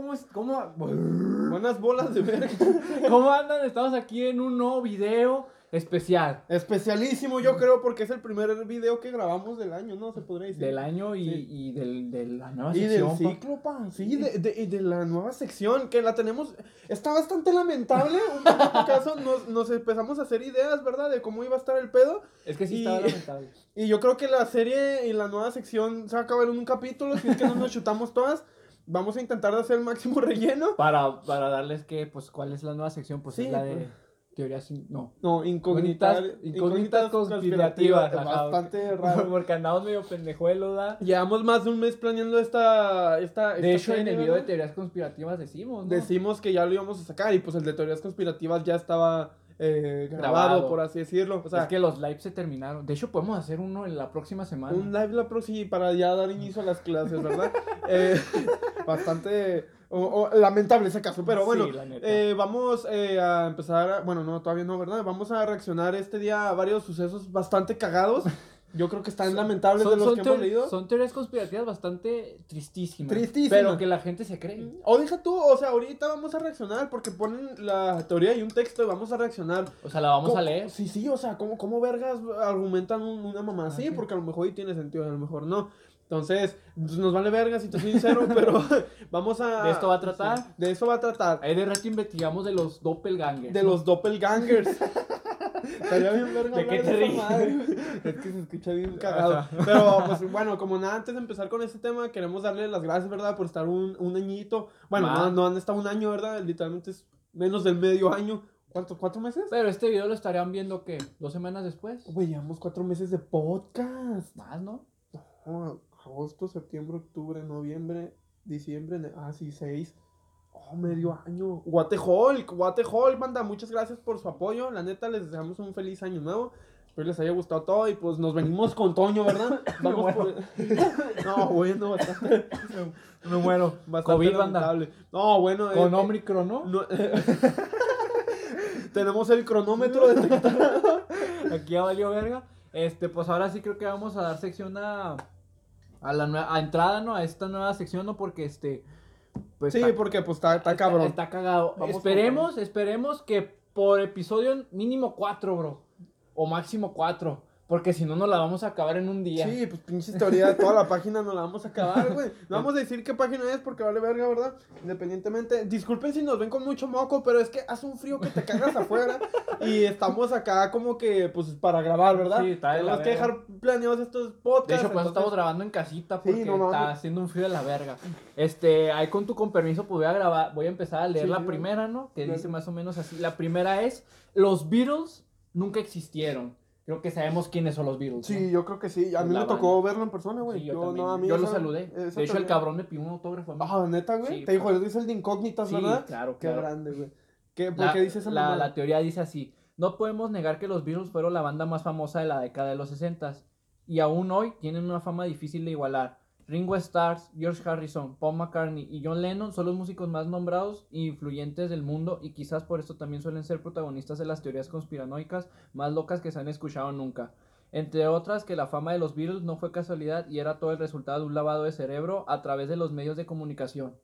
¿Cómo, es, cómo, Buenas bolas de verga. ¿Cómo andan? Estamos aquí en un nuevo video especial Especialísimo, yo creo, porque es el primer video que grabamos del año, ¿no? Se podría decir. del año y, Sí. y del, de la nueva Y del sección. ciclo, pa. Sí, de, de, y de la nueva sección, que la tenemos. Está bastante lamentable. En caso, nos, nos empezamos a hacer ideas, ¿verdad? De cómo iba a estar el pedo. Es que sí Y- estaba lamentable. Y yo creo que la serie y la nueva sección se va a acabar en un capítulo. Si es que no nos chutamos todas, vamos a intentar hacer el máximo relleno. Para, para darles que, pues, ¿cuál es la nueva sección? Pues Sí, es la de teorías, no. No, incógnitas, Incógnitas- incógnitas conspirativas, ajá. Bastante raro. Porque andamos medio pendejuelos, ¿da? Llevamos más de un mes planeando esta. esta De esta hecho, en serie, el video de teorías conspirativas decimos, ¿no? Decimos que ya lo íbamos a sacar y pues el de teorías conspirativas ya estaba eh, grabado, Grabado. por así decirlo. O sea, es que los lives se terminaron. De hecho, podemos hacer uno en la próxima semana. un live la próxima para ya dar inicio a las clases, ¿verdad? Eh, bastante o- o lamentable ese caso, pero bueno, Sí, eh, vamos eh, a empezar, a- bueno, no, todavía no, ¿verdad? Vamos a reaccionar este día a varios sucesos bastante cagados. Yo creo que están lamentables de los que hemos leído. son teorías conspirativas bastante tristísimas. Tristísimas. Pero que la gente se cree. O deja tú, o sea, ahorita vamos a reaccionar porque ponen la teoría y un texto y vamos a reaccionar. O sea, la vamos a ¿Cómo- leer. Sí, sí, o sea, ¿cómo, cómo vergas argumentan un- una mamá así? Así. Porque a lo mejor sí tiene sentido, a lo mejor no. Entonces, pues, nos vale vergas, si te soy sincero, pero vamos a... ¿De esto va a tratar? Sí, de eso va a tratar. Ahí de rato investigamos de los doppelgangers. De los doppelgangers. Estaría bien verga ¿De qué te ríes? Es que se bien cagado. Ajá. Pero, pues, bueno, como nada, antes de empezar con este tema, queremos darle las gracias, ¿verdad? Por estar un, un añito. Bueno, no, no han estado un año, ¿verdad? Literalmente es menos del medio año. ¿Cuánto? ¿Cuatro meses? Pero este video lo estarían viendo, ¿qué? ¿Dos semanas después? Güey, llevamos cuatro meses de podcast. Más, ¿no? Oh, agosto, septiembre, octubre, noviembre, diciembre. Ah, sí, seis. Oh, medio año. Guate Hulk, Guate Hulk, banda. Muchas gracias por su apoyo. La neta, les deseamos un feliz año nuevo. Espero les haya gustado todo y pues nos venimos con Toño, ¿verdad? Vamos por... no, bueno, bastante. Me muero. bastante COVID, banda. lamentable. No, bueno. Con eh, Omicron, ¿no? no- Tenemos el cronómetro detectado. Aquí ya valió verga. Este, pues ahora sí creo que vamos a dar sección a. A la. A entrada, ¿no? A esta nueva sección, ¿no? Porque este. Pues Sí, está- porque pues está, está cabrón. Está cagado. Vamos esperemos, esperemos que por episodio mínimo cuatro, bro. O máximo cuatro. Porque si no, nos la vamos a acabar en un día. Sí, pues pinches teoría toda la página no la vamos a acabar, güey. No vamos a decir qué página es porque vale verga, ¿verdad? Independientemente. Disculpen si nos ven con mucho moco, pero es que hace un frío que te cagas afuera. Y estamos acá como que, pues, para grabar, ¿verdad? Sí, está de la Tenemos que verga. dejar planeados estos podcasts. De hecho, pues entonces- estamos grabando en casita porque no mames. está haciendo un frío de la verga. Este, ahí con tu con permiso, pues voy a grabar, voy a empezar a leer Sí, la primera, ¿no? Que dice más o menos así. La primera es, los Beatles nunca existieron. Creo que sabemos quiénes son los Beatles. ¿no? Sí, yo creo que sí. A mí La me tocó verlo en persona, güey. Sí, yo, yo, también. no, a mí Yo lo saludé. De hecho, el cabrón me pidió un autógrafo. Ah, neta, güey. Sí, Te dijo, es el de incógnitas, Sí, ¿verdad? claro, Qué claro. grande, güey. ¿Qué, ¿Por La, qué dice esa la, la teoría dice así: No podemos negar que los Beatles fueron la banda más famosa de la década de los 60 y aún hoy tienen una fama difícil de igualar. Ringo Starr, George Harrison, Paul McCartney y John Lennon son los músicos más nombrados e influyentes del mundo y quizás por esto también suelen ser protagonistas de las teorías conspiranoicas más locas que se han escuchado nunca. Entre otras que la fama de los Beatles no fue casualidad y era todo el resultado de un lavado de cerebro a través de los medios de comunicación.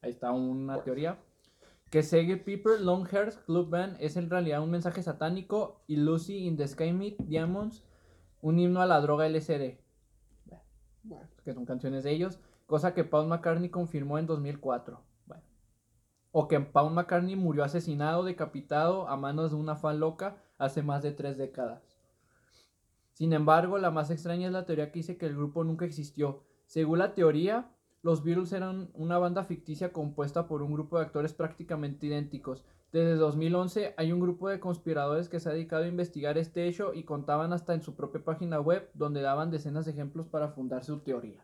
Ahí está una teoría. Que. Pepper Longhairs Club Band es en realidad un mensaje satánico y Lucy in the Sky Meet Diamonds un himno a la droga LSD, Que son canciones de ellos, cosa que Paul McCartney confirmó en 2004. Bueno. O que Paul McCartney murió asesinado, decapitado a manos de una fan loca hace más de tres décadas. Sin embargo, la más extraña es la teoría que dice que el grupo nunca existió. Según la teoría, los Beatles eran una banda ficticia compuesta por un grupo de actores prácticamente idénticos. Desde 2011 hay un grupo de conspiradores que se ha dedicado a investigar este hecho y contaban hasta en su propia página web donde daban decenas de ejemplos para fundar su teoría.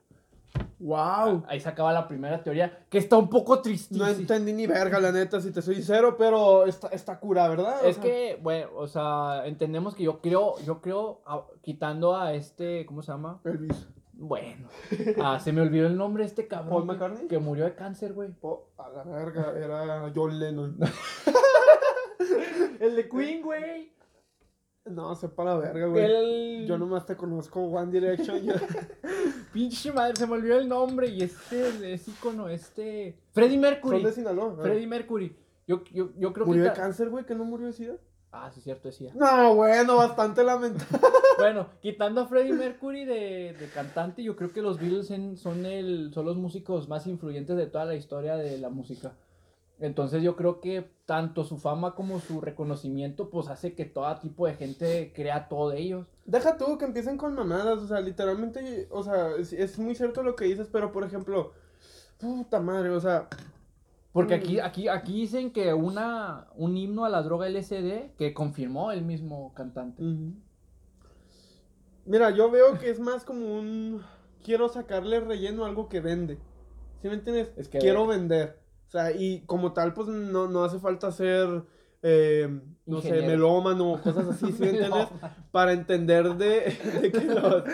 ¡Wow! Ahí se acaba la primera teoría, que está un poco tristísima. No entendí ni verga, la neta, si te soy sincero, pero está, está cura, ¿verdad? O Es sea, que, bueno, o sea, entendemos que yo creo, yo creo, a- quitando a este, ¿cómo se llama? Elvis. Bueno, ah, se me olvidó el nombre de este cabrón. ¿Paul que- McCartney? Que murió de cáncer, güey. A la verga, era John Lennon. El de Queen, güey. No, sepa la verga, güey. El... Yo nomás te conozco One Direction. yo- Pinche madre, se me olvidó el nombre y este es ícono, este... Freddie Mercury. Son de Sinaloa. Freddie Mercury. Yo, yo, yo creo ¿Murió que... de ta- cáncer, güey? ¿Que no murió de sida? Ah, sí, es cierto, decía. No, bueno, bastante lamentable. Bueno, quitando a Freddie Mercury de, de cantante, yo creo que los Beatles en- son, el, son los músicos más influyentes de toda la historia de la música. Entonces yo creo que tanto su fama como su reconocimiento pues hace que todo tipo de gente crea todo de ellos. Deja tú que empiecen con mamadas, o sea, literalmente, o sea, es, es muy cierto lo que dices, pero por ejemplo, puta madre, o sea, Porque Mm. aquí, aquí, aquí dicen que una, un himno a la droga LSD que confirmó el mismo cantante. ujú. Mira, yo veo que es más como un, quiero sacarle relleno a algo que vende, ¿sí me entiendes? Es que- quiero vender, o sea, y como tal, pues no, no hace falta ser, eh, no sé, Ingeniero. melómano o cosas así, ¿sí me entiendes? Para entender de, de que los,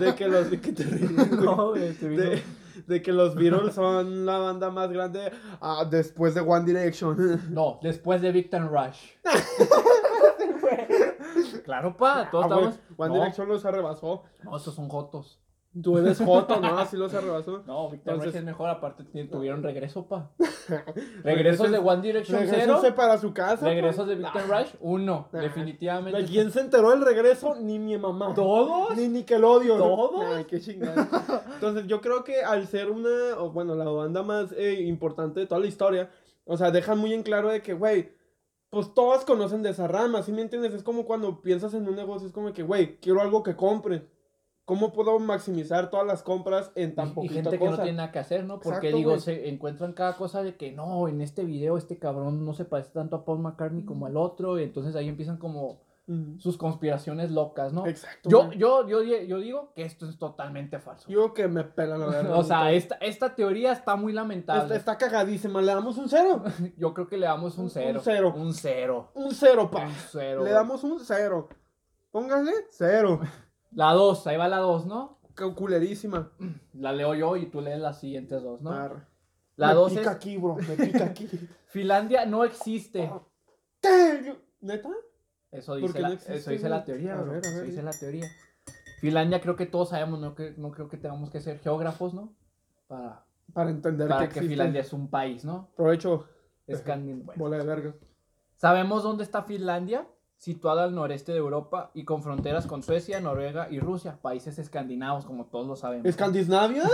de que los, de que te ríes. No, güey, te vino- de, de que los Beatles son la banda más grande ah, después de One Direction. No, después de Victor Rush. claro, pa, todos Ah, estamos. One no, Direction los arrebasó. no, esos son jotos. Tú eres Joto, ¿no? Así los arrebasó. No, Victor Entonces- Rush es mejor, aparte tuvieron regreso, pa. Regresos de One Direction cero. para su casa. Regresos de Victor Rush, uno. Nah. Definitivamente. ¿De quién se enteró del regreso? Ni mi mamá. ¿Todos? Ni Nickelodeon. ¿Todos? Ay, qué chingada. Entonces, yo creo que al ser una, o bueno, la banda más eh, importante de toda la historia, o sea, dejan muy en claro de que, güey, pues todas conocen de esa rama, ¿sí me entiendes? Es como cuando piensas en un negocio, es como que, güey, quiero algo que compren. ¿Cómo puedo maximizar todas las compras en tan Y poquita gente que no tiene nada que hacer, ¿no? Porque Exacto, digo, güey. se encuentran cada cosa de que no, en este video este cabrón no se parece tanto a Paul McCartney como al otro, y entonces ahí empiezan como. Sus conspiraciones locas, ¿no? Exacto. Yo, yo, yo, yo digo que esto es totalmente falso. Yo que me pela la verdad. o sea, esta, esta teoría está muy lamentable. Está, está cagadísima, le damos un cero. Yo creo que le damos un Un- un cero. cero. Un cero. Un cero, pa. Un cero. Le damos un cero. Póngale cero. La dos, ahí va la dos, ¿no? Qué culerísima. La leo yo y tú lees las siguientes dos, ¿no? Arre. La me dos pica es aquí, bro. Me pica aquí. Finlandia no existe. ¿Qué? ¿Neta? Eso ¿Por dice, la, existe, eso dice la teoría, A bro. ver, a Eso dice la teoría. Finlandia creo que todos sabemos, no, que, no creo que tengamos que ser geógrafos, ¿no? Para, Para entender para que. Finlandia es un país, ¿no? Provecho. Escandin- bueno. Bola de verga. Sabemos dónde está Finlandia, situada al noreste de Europa y con fronteras con Suecia, Noruega y Rusia, países escandinavos, como todos lo sabemos. ¿Escandinavia?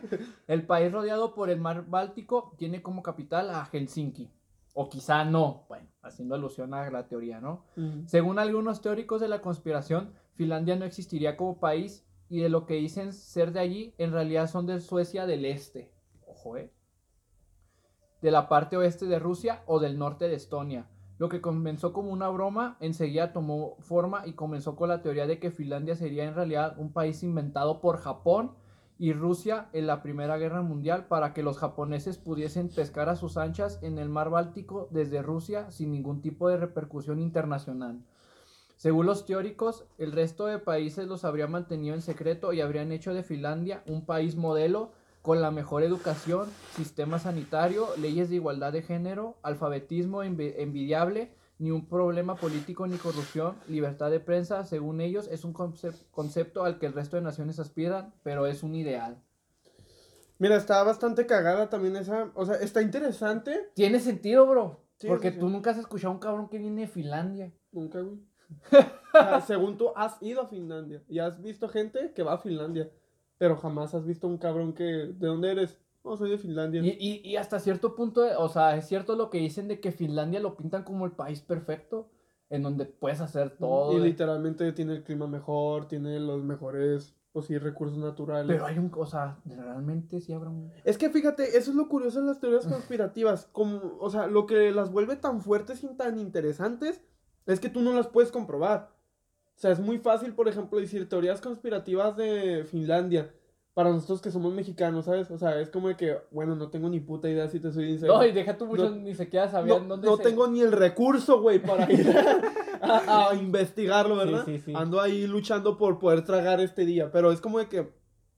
El país rodeado por el mar Báltico tiene como capital a Helsinki. O quizá no, bueno, haciendo alusión a la teoría, ¿no? Mm. Según algunos teóricos de la conspiración, Finlandia no existiría como país y de lo que dicen ser de allí, en realidad son de Suecia del este. Ojo, eh. De la parte oeste de Rusia o del norte de Estonia. Lo que comenzó como una broma, enseguida tomó forma y comenzó con la teoría de que Finlandia sería en realidad un país inventado por Japón y Rusia en la Primera Guerra Mundial para que los japoneses pudiesen pescar a sus anchas en el mar Báltico desde Rusia sin ningún tipo de repercusión internacional. Según los teóricos, el resto de países los habría mantenido en secreto y habrían hecho de Finlandia un país modelo con la mejor educación, sistema sanitario, leyes de igualdad de género, alfabetismo envi- envidiable, ni un problema político ni corrupción, libertad de prensa, según ellos, es un concep- concepto al que el resto de naciones aspiran, pero es un ideal. Mira, está bastante cagada también esa. O sea, está interesante. Tiene sentido, bro. Sí, porque sí, sí. tú nunca has escuchado a un cabrón que viene de Finlandia. Nunca, güey. O sea, según tú, has ido a Finlandia y has visto gente que va a Finlandia, pero jamás has visto un cabrón que. ¿De dónde eres? No, soy de Finlandia. Y, y, y hasta cierto punto, o sea, es cierto lo que dicen de que Finlandia lo pintan como el país perfecto, en donde puedes hacer todo. Y de- literalmente tiene el clima mejor, tiene los mejores, pues sí, recursos naturales. Pero hay un, o sea, realmente sí habrá un... Es que fíjate, eso es lo curioso en las teorías conspirativas. Como, o sea, lo que las vuelve tan fuertes y tan interesantes es que tú no las puedes comprobar. O sea, es muy fácil, por ejemplo, decir teorías conspirativas de Finlandia. Para nosotros que somos mexicanos, ¿sabes? O sea, es como de que, bueno, no tengo ni puta idea si te soy sincero. No, y deja tú muchos No- ni siquiera No, sabían dónde no se- tengo ni el recurso, güey, para ir a, a investigarlo, ¿verdad? Sí, sí, sí. Ando ahí luchando por poder tragar este día, pero es como de que,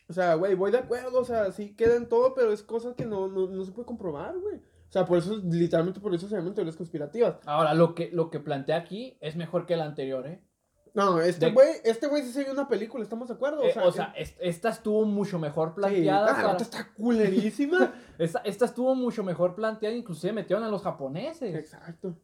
o sea, güey, voy de acuerdo, o sea, sí queda en todo, pero es cosas que no, no, no se puede comprobar, güey. O sea, por eso, literalmente por eso se llaman teorías conspirativas. Ahora, lo que, lo que plantea aquí es mejor que el anterior, ¿eh? No, este De- güey, este güey sí se vio una película, ¿estamos de acuerdo? Eh, o sea, est- esta estuvo mucho mejor planteada. Sí, para- la otra está culerísima. esta, esta estuvo mucho mejor planteada, inclusive metieron a los japoneses. Exacto.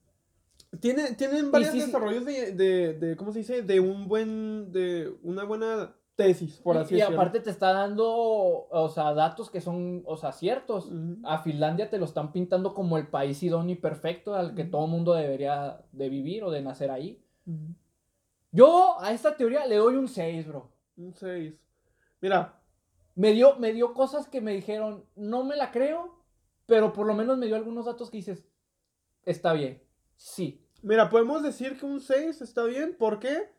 Tiene, tienen varios sí, desarrollos de, de, de, ¿cómo se dice? De un buen, de una buena tesis, por Y- así y, decirlo. aparte te está dando, o sea, datos que son, o sea, ciertos. A Finlandia te lo están pintando como el país idóneo y perfecto al que Ujú. todo mundo debería de vivir o de nacer ahí. Yo a esta teoría le doy un 6, bro. Un 6. Mira, Me dio, me dio cosas que me dijeron, no me la creo, pero por lo menos me dio algunos datos que dices, está bien, sí. mira, podemos decir que un 6 está bien, ¿por qué?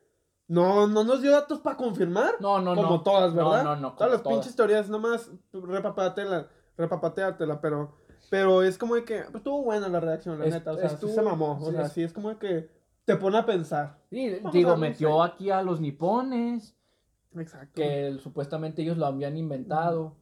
No, no nos dio datos para confirmar. No, no, como no. todas, ¿verdad? No, no, no. Todas como las todas. pinches teorías, nomás repapateala, repapateártela, pero, pero es como de que pues, estuvo buena la reacción, la Es- neta, o sea, sí estuvo- se mamó, o sí, sea, es- sí es como de que te pone a pensar. Sí, Vamos digo, metió aquí a los nipones, Exacto. que supuestamente ellos lo habían inventado.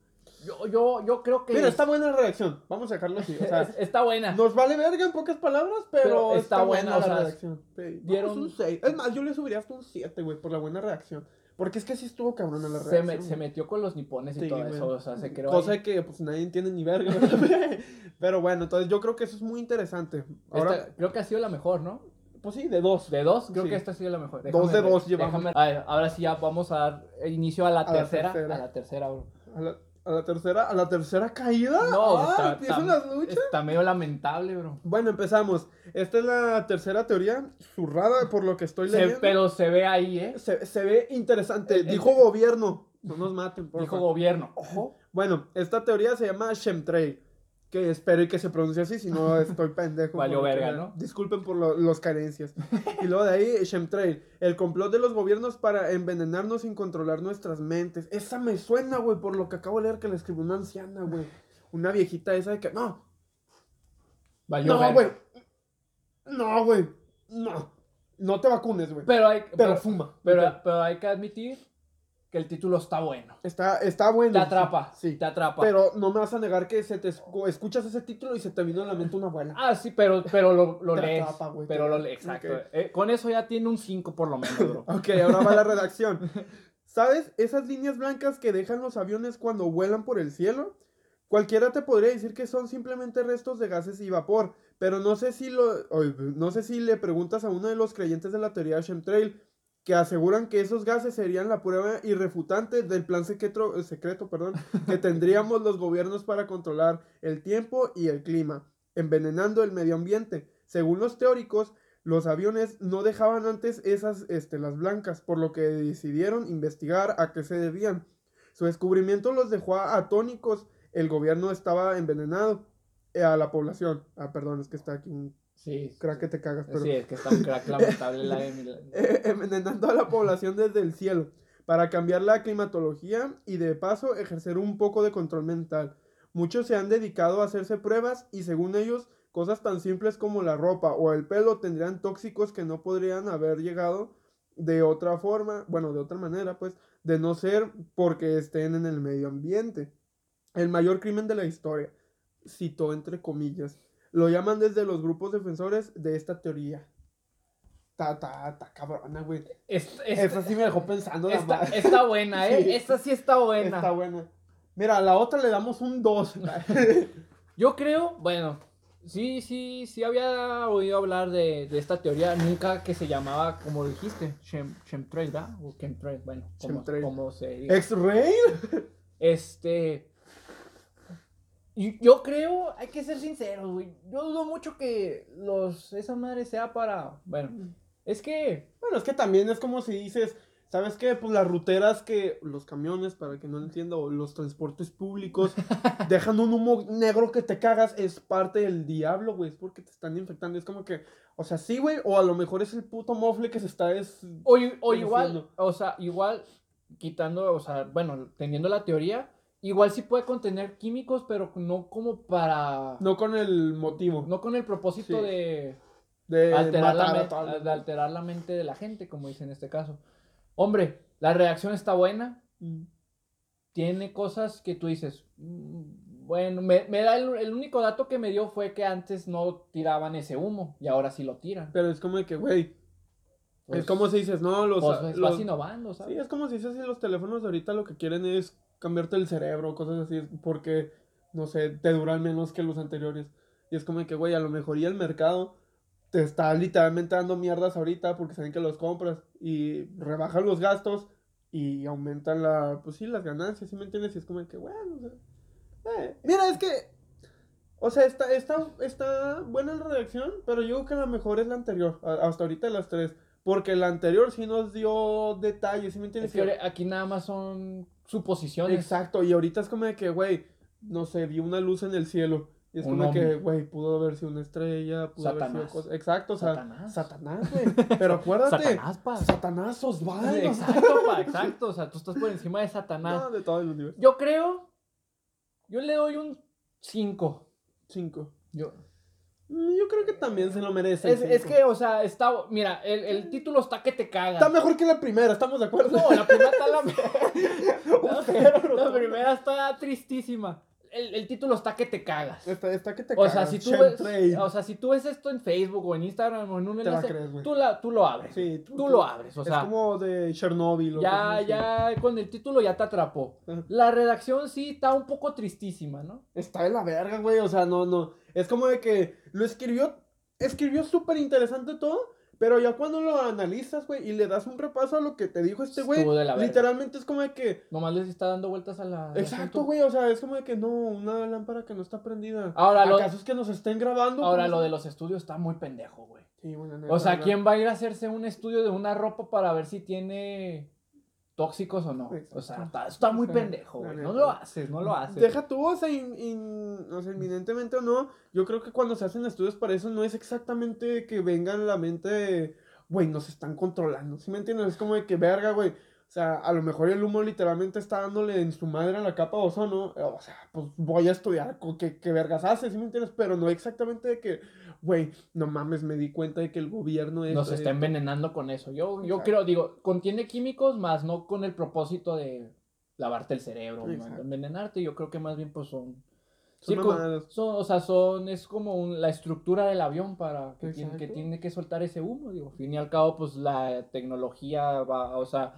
Yo, yo, yo creo que Mira, está buena la reacción, vamos a dejarlo así, o sea, es- está buena. nos vale verga en pocas palabras, pero, Pero está, está buena, la reacción. Sí, dieron- un 6. Es más, yo le subiría hasta un 7, güey, por la buena reacción. Porque es que sí estuvo cabrona la se, reacción. me- se metió con los nipones y Sí, todo eso, o sea, se creó Cosa ahí. que pues nadie entiende ni verga. Pero bueno, entonces yo creo que eso es muy interesante. Ahora, Esta- creo que ha sido la mejor, ¿no? Pues sí, de dos. De dos, creo Sí. que esta ha sido la mejor. Dos de dos llevamos. déjame- a ver, ahora sí ya vamos a dar inicio a la A la tercera. A la tercera, bro. A la, a la tercera, a la tercera caída. No, ah, está, empiezan está- las luchas. está medio lamentable, bro. Bueno, empezamos. Esta es la tercera teoría, zurrada por lo que estoy Se- leyendo. pero se ve ahí, ¿eh? Se, se ve interesante. El- el- Dijo gobierno. No nos maten, por Dijo favor. gobierno. Ojo. Bueno, esta teoría se llama chemtrail. Que espero y que se pronuncie así, si no estoy pendejo. Valió verga, ¿no? Disculpen por lo- los carencias. Y luego de ahí, chemtrail. El complot de los gobiernos para envenenarnos sin controlar nuestras mentes. Esa me suena, güey, por lo que acabo de leer que le escribió una anciana, güey. Una viejita esa de que, no, Valió no, güey. No, güey. No. No te vacunes, güey. Pero hay, Pero pero, fuma. pero, pero hay que admitir que el título está bueno. Está, está bueno. Te atrapa. Sí. Te atrapa. Pero no me vas a negar que se te escu- escuchas ese título y se te vino a la mente una abuela. Ah, sí, pero, pero lo, lo Te lees. atrapa, güey, pero lo lees, exacto. Eh, con eso ya tiene un 5 por lo menos, bro. Ok, ahora va la redacción. ¿Sabes? Esas líneas blancas que dejan los aviones cuando vuelan por el cielo. Cualquiera te podría decir que son simplemente restos de gases y vapor, pero no sé si lo, no sé si le preguntas a uno de los creyentes de la teoría de chemtrail que aseguran que esos gases serían la prueba irrefutante del plan secreto, eh, secreto perdón, que tendríamos los gobiernos para controlar el tiempo y el clima, envenenando el medio ambiente. Según los teóricos, los aviones no dejaban antes esas estelas blancas, por lo que decidieron investigar a qué se debían. Su descubrimiento los dejó atónicos. El gobierno estaba envenenado eh, a la población. Ah, perdón, es que está aquí un Sí. crack que te cagas, pero Sí, es que está un crack lamentable la de eh, envenenando a la población desde el cielo para cambiar la climatología y de paso ejercer un poco de control mental. Muchos se han dedicado a hacerse pruebas y según ellos cosas tan simples como la ropa o el pelo tendrían tóxicos que no podrían haber llegado de otra forma, bueno, de otra manera, pues, de no ser porque estén en el medio ambiente. El mayor crimen de la historia, citó entre comillas. Lo llaman desde los grupos defensores de esta teoría. Ta, ta, ta, cabrona, güey. Es- es- Esa sí me dejó pensando la está, madre. está buena, ¿eh? Sí. Esta sí está buena. Está buena. Mira, a la otra le damos un 2. Yo creo, bueno, sí, sí, sí había oído hablar de, de esta teoría, nunca que se llamaba, como dijiste, chem, chemtrail, ¿verdad? O chemtrail, bueno, como, se diga. ¿X-Ray? Este. Y Yo creo, hay que ser sinceros, güey. Yo dudo mucho que los esa madre sea para. Bueno, es que. Bueno, es que también es como si dices, ¿sabes qué? Pues las ruteras que, los camiones, para que no lo entienda, o los transportes públicos, dejan un humo negro que te cagas, es parte del diablo, güey, es porque te están infectando, es como que, o sea, sí, güey, o a lo mejor es el puto mofle que se está des... O, o igual, o sea, igual, quitando, o sea, bueno, teniendo la teoría, igual sí puede contener químicos, pero no como para. No con el motivo no con el propósito Sí. de. de alterar la, matar la- de alterar la mente de la gente, como dice en este caso. Hombre, la reacción está buena. Mm. Tiene cosas que tú dices. "Mm, Bueno, me, me da el, el único dato que me dio fue que antes no tiraban ese humo y ahora sí lo tiran. Pero es como de que, güey, Pues, es como si dices, no, los... pues, vas los- innovando, ¿sabes? Sí, es como si dices, si los teléfonos de ahorita lo que quieren es cambiarte el cerebro, cosas así, porque, no sé, te duran menos que los anteriores. Y es como de que, güey, a lo mejor y el mercado te está literalmente dando mierdas ahorita porque saben que los compras y rebajan los gastos y aumentan la, pues sí, las ganancias, ¿sí me entiendes? Y es como de que, bueno, o sea, eh, mira, es que, o sea, está, está, está buena la redacción, pero yo creo que la mejor es la anterior, a- hasta ahorita las tres. Porque la anterior sí nos dio detalles, ¿sí me entiendes? Es que aquí nada más son suposiciones. Exacto, y ahorita es como de que, güey, no sé, vi una luz en el cielo. Y es Un como de que, güey, pudo haber sido una estrella, pudo haber Satanás. sido cosa. Exacto, o sea, Satanás. Satanás, güey. Pero acuérdate, Satanás, pa. Satanás Osvaldo. Exacto, pa, exacto. O sea, tú estás por encima de Satanás. No, de todo el universo. Yo creo. Yo le doy un 5. Cinco. Yo. Mm, Yo creo que también se lo merece. Es, es que, o sea, está. Mira, el, el título está que te caga. Está mejor que la primera, ¿estamos de acuerdo? No, la primera está la. La, rotundo. primera está tristísima. El, el título está que te cagas. Está, está que te O sea, cagas. si tú ves, o sea, si tú ves esto en Facebook o en Instagram o en un la enlace, crees, tú, la, tú lo abres. Sí, tú, lo abres, o es sea, como de Chernobyl. ya, ya con el título ya te atrapó. La redacción sí está un poco tristísima, ¿no? Está de la verga, güey. O sea, no, no. Es como de que lo escribió. Escribió súper interesante todo. Pero ya cuando lo analizas, güey, y le das un repaso a lo que te dijo este güey, literalmente es como de que. Nomás les está dando vueltas a la. Exacto, güey. O sea, es como de que no, una lámpara que no está prendida. Ahora lo- ¿Acaso es que nos estén grabando? Ahora, ¿Cómo lo de los estudios está muy pendejo, güey. Sí, bueno, neta, O sea. ¿quién va a ir a hacerse un estudio de una ropa para ver si tiene tóxicos o no? O sea, está, está muy O sea, pendejo, güey. No lo haces, no lo haces. Deja tú, o sea, in- in- o sea, inminentemente o no, yo creo que cuando se hacen estudios para eso no es exactamente que venga en la mente güey, nos están controlando, ¿sí me entiendes? Es como de que, verga, güey, sea, a lo mejor el humo literalmente está dándole en su madre a la capa de ozono, o sea, pues voy a estudiar qué, qué vergas hace, ¿sí me entiendes? Pero no exactamente de que, güey, no mames, me di cuenta de que el gobierno es... Nos eh, está envenenando con eso. Yo, yo Exacto. creo, digo, contiene químicos, más no con el propósito de lavarte el cerebro, ¿no? Envenenarte. Yo creo que más bien pues son... Son sí, con- mamadas. son- o sea, son, es como un- la estructura del avión para que tiene, que tiene que soltar ese humo, digo. Al fin y al cabo, pues la tecnología va, o sea,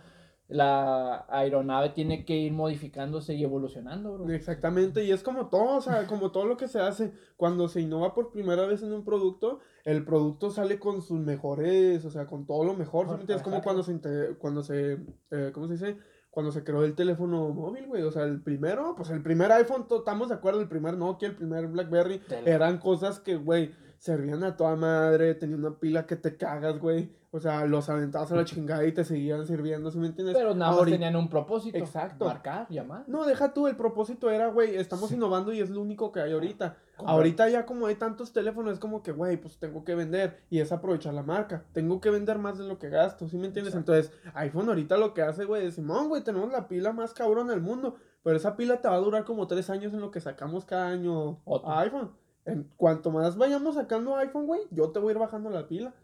la aeronave tiene que ir modificándose y evolucionando, bro. Exactamente, y es como todo, o sea, como todo lo que se hace, cuando se innova por primera vez en un producto, el producto sale con sus mejores, o sea, con todo lo mejor, ¿sí me entiendes? Como cuando se, cuando se, eh, ¿cómo se dice? Cuando se creó el teléfono móvil, güey, o sea, el primero, pues el primer iPhone, estamos de acuerdo, el primer Nokia, el primer BlackBerry, eran cosas que, güey, servían a toda madre, tenía una pila que te cagas, güey, o sea, los aventabas a la chingada y te seguían sirviendo, ¿sí me entiendes? Pero nada más tenían un propósito. Exacto. Marcar, llamar. no, deja tú, el propósito era, güey, estamos innovando y es lo único que hay ahorita. Ahorita ya como hay tantos teléfonos, es como que, güey, pues tengo que vender y es aprovechar la marca. Tengo que vender más de lo que gasto, ¿sí me entiendes? Entonces, iPhone ahorita lo que hace, güey, es, Simón, güey, tenemos la pila más cabrón del mundo, pero esa pila te va a durar como tres años en lo que sacamos cada año Otro. iPhone. En cuanto más vayamos sacando iPhone, güey, yo te voy a ir bajando la pila.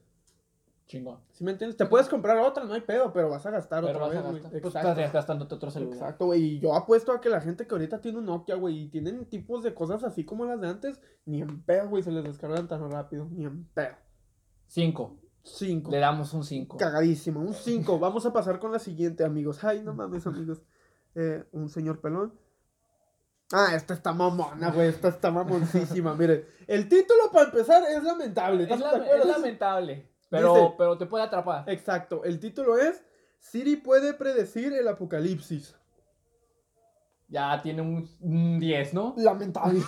Chingón. ¿Sí me entiendes? Te puedes comprar otra, no hay pedo, pero vas a gastar Pero otra vas a vez, güey. gastar. Pues Exacto. estás gastándote otro celular. Exacto, güey. Y yo apuesto a que la gente que ahorita tiene un Nokia, güey, y tienen tipos de cosas así como las de antes, ni en pedo, güey, se les descargan tan rápido. Ni en pedo. Cinco. Cinco. Le damos un cinco. Cagadísimo. Un cinco. Vamos a pasar con la siguiente, amigos. Ay, no mames, amigos. Eh, un señor pelón. Ah, esta está mamona, güey. Esta está mamoncísima. Miren, el título para empezar es lamentable. Es, es lamentable. Pero, Dice- pero te puede atrapar. Exacto. El título es Siri puede predecir el apocalipsis. Ya tiene un, un 10, ¿no? Lamentable.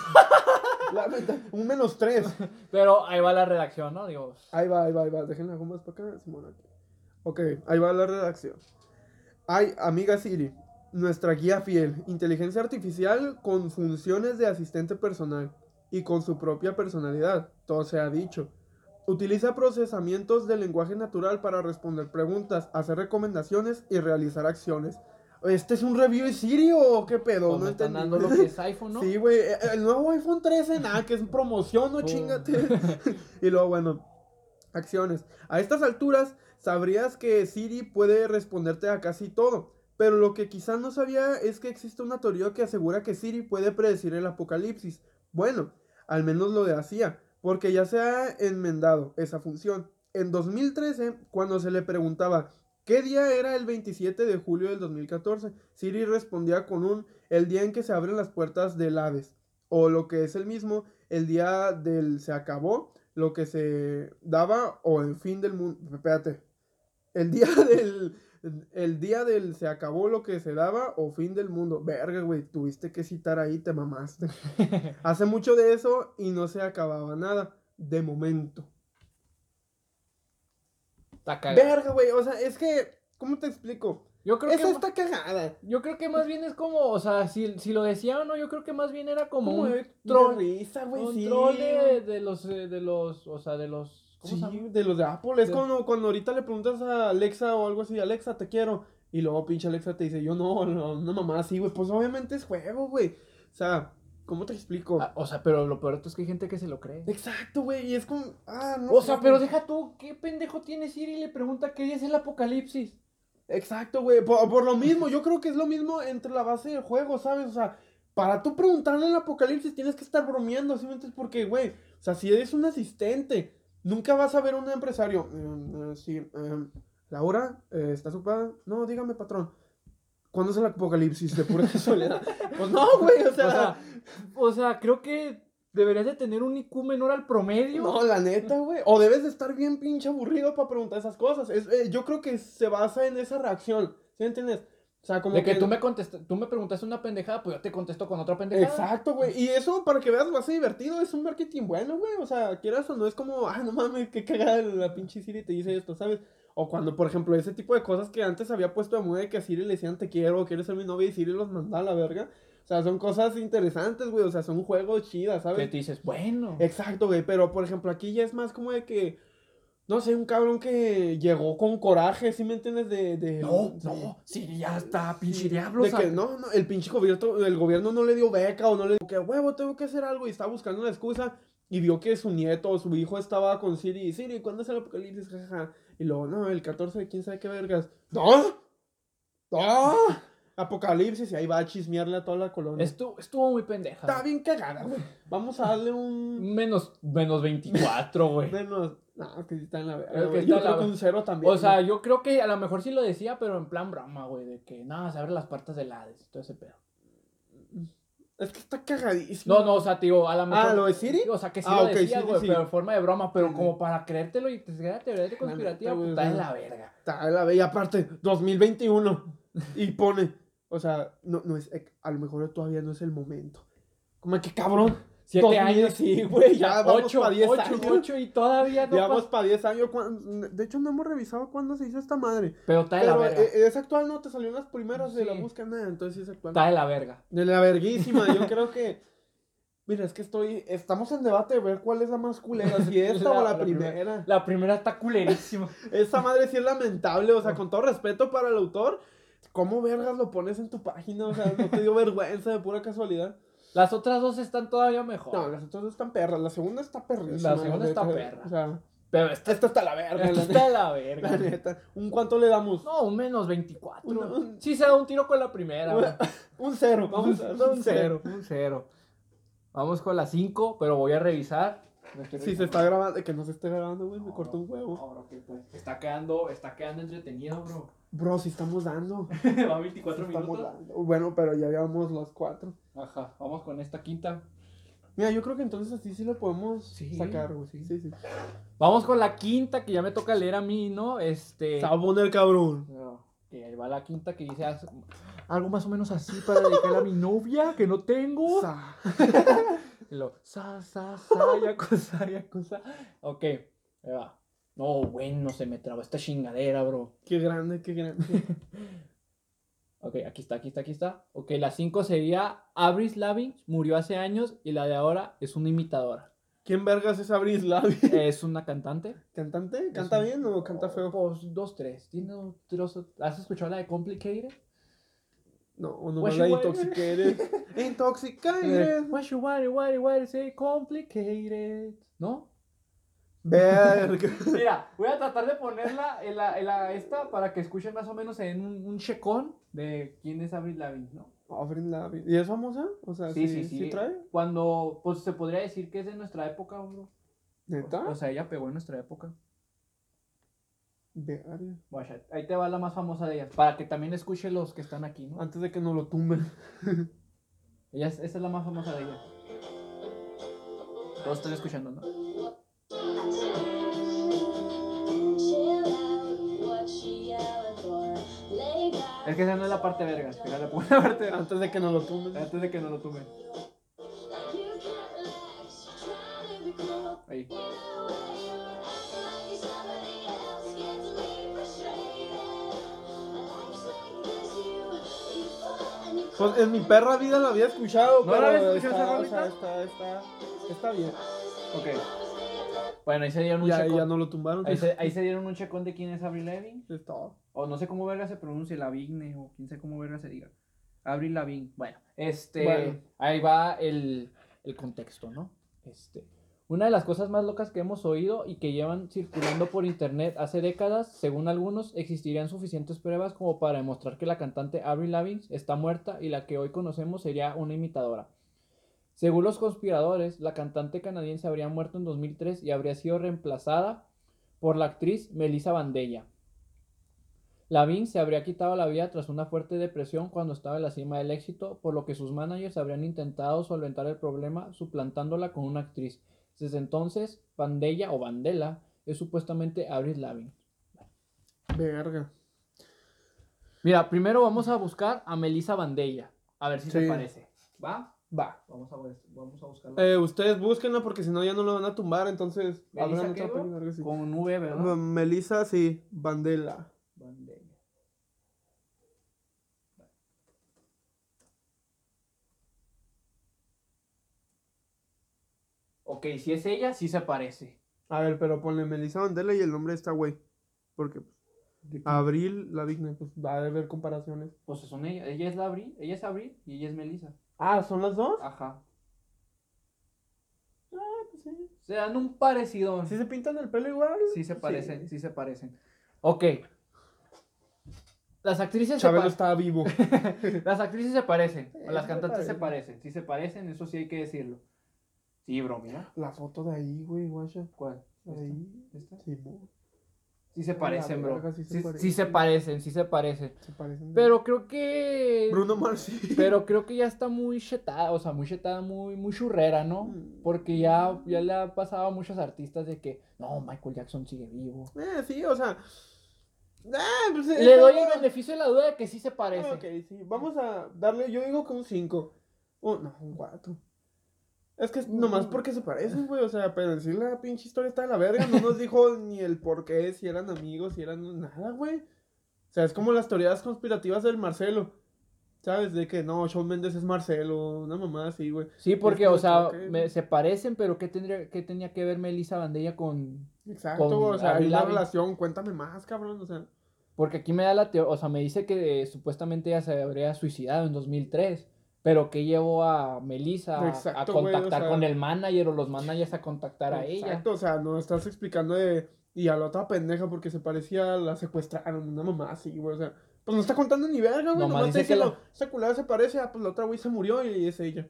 Lamentable. Un menos tres. Pero ahí va la redacción, ¿no? Digo, Ahí va, ahí va, ahí va. Déjenla como más para acá. Simón, aquí. Ok, ahí va la redacción. Ay, amiga Siri, nuestra guía fiel, inteligencia artificial con funciones de asistente personal y con su propia personalidad, todo se ha dicho. Utiliza procesamientos de lenguaje natural para responder preguntas, hacer recomendaciones y realizar acciones. ¿Este es un review de Siri o qué pedo? pues no me están dando lo que es iPhone, ¿no? Sí, güey. eh, El nuevo iPhone 13, nada, que es promoción, no Oh. chingate. y luego, bueno, acciones. A estas alturas, sabrías que Siri puede responderte a casi todo. Pero lo que quizás no sabía es que existe una teoría que asegura que Siri puede predecir el apocalipsis. Bueno, al menos lo hacía, porque ya se ha enmendado esa función. en 2013, cuando se le preguntaba qué día era el 27 de julio del 2014, Siri respondía con un el día en que se abren las puertas del Hades. O lo que es el mismo, el día del se acabó, lo que se daba, o el fin del mundo. Espérate. El día del. El día del se acabó lo que se daba o fin del mundo. Verga, güey, tuviste que citar ahí, te mamaste. Hace mucho de eso y no se acababa nada. De momento. Está. Verga, güey, o sea, es que. ¿Cómo te explico? Yo creo Esa que está cagada. yo creo que más bien es como, o sea, si, si lo decía o no, yo creo que más bien era como, Como un de, troll, de risa, güey, un sí. troll de, de los eh, de los, o sea, de los ¿cómo Sí, de los de Apple. Es De- como cuando ahorita le preguntas a Alexa o algo así, Alexa, te quiero. Y luego pinche Alexa te dice, yo no, no, una mamá así, güey. Pues obviamente es juego, güey. O sea, ¿cómo te explico? Ah, o sea, pero lo peor es que hay gente que se lo cree. Exacto, güey. Y es como, ah, no O sea, pero güey. deja tú, ¿qué pendejo tiene Siri y le pregunta qué día es el apocalipsis? Exacto, güey. Por, por lo mismo, yo creo que es lo mismo entre la base del juego, ¿sabes? O sea, para tú preguntarle el apocalipsis tienes que estar bromeando, ¿sí? Porque, güey, o sea, si eres un asistente, nunca vas a ver un empresario. eh, eh, sí, eh, Laura, eh, ¿estás ocupada? No, dígame, patrón. ¿Cuándo es el apocalipsis? De pura casualidad. pues no, güey, o sea. O sea, o sea, creo que deberías de tener un IQ menor al promedio. No, la neta, güey. O debes de estar bien pinche aburrido para preguntar esas cosas. Es, yo creo que se basa en esa reacción. ¿Sí entiendes? O sea, como de que, tú me contestas, tú me preguntaste una pendejada, pues yo te contesto con otra pendejada. Exacto, güey. Y eso, para que veas, va a ser divertido. Es un marketing bueno, güey. O sea, quieras o no, es como, ah, no mames, qué cagada la pinche Siri te dice esto, ¿sabes? O cuando, por ejemplo, ese tipo de cosas que antes había puesto de moda que a Siri le decían te quiero, quieres ser mi novia y Siri los manda a la verga. O sea, son cosas interesantes, güey. O sea, son juegos chidas, Que ¿sabes? te dices, bueno. Exacto, güey. Pero, por ejemplo, aquí ya es más como de que, no sé, un cabrón que llegó con coraje, ¿sí me entiendes? De, de No, sí. no, Siri ya está, pinche Sí, diablo. De o sea, que no, no, el pinche gobierno, el gobierno no le dio beca o no le dijo que huevo, tengo que hacer algo y estaba buscando una excusa y vio que su nieto o su hijo estaba con Siri. Siri, ¿cuándo es el apocalipsis? Jajaja. Y luego, no, el 14 de quién sabe qué vergas. ¡No! ¡No! Apocalipsis y ahí va a chismearle a toda la colonia. Estuvo, estuvo muy pendeja. Está bien cagada, güey. Vamos a darle un. Menos, menos 24, güey. Menos. No, que sí está en la verga. Es que güey. está Yo en la creo que ver- un cero también. O sea, yo creo que a lo mejor sí lo decía, pero en plan broma, güey, de que nada, se abren las puertas del Hades y todo ese pedo. es que está cagadísimo. No, no, o sea, tío, a lo mejor. Ah, ¿lo de Siri? O sea, que sí Ah, lo decía, sí, güey, sí. pero en forma de broma, pero Sí, como sí. para creértelo y te sea teoría de conspirativa, neta, güey, puta, o es sea, la verga. Está de la bella aparte, 2021. Y pone, o sea, no, no es, a lo mejor todavía no es el momento. Como que cabrón. Siete 2000, años. Sí, güey, ya vamos ocho, para 10 ocho, años. ocho y todavía no Ya vamos para 10 años. De hecho, no hemos revisado cuándo se hizo esta madre. Pero está de la verga. eh, es actual, ¿no? Te salió en las primeras de la búsqueda, entonces sí es actual. Está de la verga. De la verguísima, yo creo que. Mira, es que estoy. Estamos en debate de ver cuál es la más culera, si esta o La- primera. primera. La primera está culerísima. Esa madre sí es lamentable, o sea, con todo respeto para el autor, ¿cómo vergas lo pones en tu página? O sea, no te dio vergüenza de pura casualidad. Las otras dos están todavía mejor. No, las otras dos están perras, la segunda está perrísima. La segunda está neta, perra. O sea, Pero esta, esta está la verga, esta la, está la la verga. neta. ¿Un cuánto le damos? No, un menos 24. Un- un- Sí se da un tiro con la primera. güey. Un cero, vamos a un, un cero, un cero. Vamos con la 5, pero voy a revisar. Si se está grabando, que no se esté grabando, güey, me cortó un huevo. Pues. Está quedando, está quedando entretenido, bro. Bro, si estamos dando. Va 24 Estamos minutos. dando. Bueno, pero ya llevamos los cuatro. Ajá, vamos con esta quinta. Mira, yo creo que entonces así sí lo podemos Sí, sacar, güey. sí. Sí, sí. Vamos con la quinta que ya me toca leer a mí, ¿no? Este. Se va a poner cabrón. No, que ahí va la quinta que dice algo más o menos así para dedicarle a mi novia que no tengo. Sa- Y lo, sa, sa, sa, yakuza, yakuza. Ok, ahí va. No, bueno, se me trabó esta chingadera, bro. Qué grande, qué grande. Ok, aquí está, aquí está, aquí está. Ok, la 5 sería Avril Lavigne, murió hace años y la de ahora es una imitadora. ¿Quién vergas es Abril Lavi? Es una cantante. ¿Cantante? ¿Canta bien o canta feo? Pues dos, tres. Tiene dos, ¿Has escuchado la de Complicated? No, no you la want? intoxicated. Intoxicated. What you want, what, what, say complicated. ¿No? Verga. Mira, voy a tratar de ponerla en la, en la esta para que escuchen más o menos en un, un checón de quién es Avril Lavigne, ¿no? Avril Lavi. ¿Y es famosa? O sea, Sí, sí, sí, sí. ¿sí trae? Cuando, pues se podría decir que es de nuestra época, bro. ¿Neta? O sea, ella pegó en nuestra época. Verga. Guacha, ahí te va la más famosa de ellas. Para que también escuche los que están aquí, ¿no? Antes de que nos lo tumben. Ellas, esa es la más famosa de ellas. Todos están escuchando, ¿no? Es que esa no es la parte verga. Pon la parte verga. Antes de que nos lo tumben. Antes de que no lo tumben. Ahí. Pues en mi perra vida la había escuchado, ¿No pero la habías escuchado está, esa o sea, está, está, está bien. Ok. Bueno, ahí se dieron un Ya, checón. ya no lo tumbaron. Ahí, se, ahí se dieron un checón de quién es Avril Lavigne. Es todo. O no sé cómo verga se pronuncia, Lavigne, o quién sé cómo verga se diga. Avril Lavigne. Bueno, este. Bueno. Ahí va el, el contexto, ¿no? Este. Una de las cosas más locas que hemos oído y que llevan circulando por internet hace décadas, según algunos, existirían suficientes pruebas como para demostrar que la cantante Avril Lavigne está muerta y la que hoy conocemos sería una imitadora. Según los conspiradores, la cantante canadiense habría muerto en 2003 y habría sido reemplazada por la actriz Melissa Bandella. Lavigne se habría quitado la vida tras una fuerte depresión cuando estaba en la cima del éxito, por lo que sus managers habrían intentado solventar el problema suplantándola con una actriz. Desde entonces, Bandella o Bandela es supuestamente Avril Lavigne. Verga. Mira, primero vamos a buscar a Melissa Bandella, a ver si se parece. ¿Va? Va. Vamos a, vamos a buscarla. Eh, ustedes búsquenla porque si no ya no lo van a tumbar, entonces Melissa, abran ¿qué, otra algo así. Con V, ¿verdad? Melissa, sí, Bandela. Bandella. Ok, si es ella, sí se parece. A ver, pero ponle Melissa Bandela y el nombre de esta güey. Porque pues, Abril, la Vigne, pues va a haber comparaciones. Pues son ella. Ella es la Abril, ella es Abril y ella es Melissa. Ah, ¿son las dos? Ajá. Ah, pues sí. Se dan un parecido. ¿Sí se pintan el pelo igual? Sí se parecen, sí, se parecen. Ok. Las actrices se Chabelo pa- estaba vivo. Las actrices se parecen. o Eh, las se cantantes se parecen. Sí se parecen, eso sí hay que decirlo. Sí, bro, mira. La foto de ahí, güey, guacha. ¿Cuál? De ahí. ¿Esta? Sí, mo. Sí se parecen, bro. verga, sí se Sí, sí parecen. se parecen, sí se parecen. Se parecen. Pero creo que. Bruno Mars, sí. Pero creo que ya está muy chetada, o sea, muy chetada, muy, muy churrera, ¿no? Mm. Porque ya, ya le ha pasado a muchos artistas de que, no, Michael Jackson sigue vivo. Eh, sí, o sea. Ah, pues, Le doy el beneficio de la duda de que sí se parece. Ok, sí. Vamos a darle, yo digo que un 5. no, un 4. Es que es nomás porque se parecen, güey. O sea, pero en sí la pinche historia está de la verga. No nos dijo ni el por qué, si eran amigos, si eran nada, güey. O sea, es como las teorías conspirativas del Marcelo. ¿Sabes? De que no, Shawn Mendes es Marcelo, una mamá así, güey. Sí, porque, o sea, que, ok. me- se parecen, pero ¿qué, tendría, ¿qué tenía que ver Melissa Bandella con...? Exacto, Con o sea, hay una relación, cuéntame más, cabrón, o sea. Porque aquí me da la teoría, o sea, me dice que eh, supuestamente ella se habría suicidado en 2003, pero que llevó a Melissa a- Exacto, a güey, o contactar sea- con el manager o los managers a contactar a ella. Exacto, o sea, no estás explicando de. Y a la otra pendeja porque se parecía, la secuestraron, una mamá así, güey. O sea, pues no está contando ni verga, güey. Nomás Nomás dice que diciendo, esa culada se parece, ah, pues la otra güey se murió y es ella.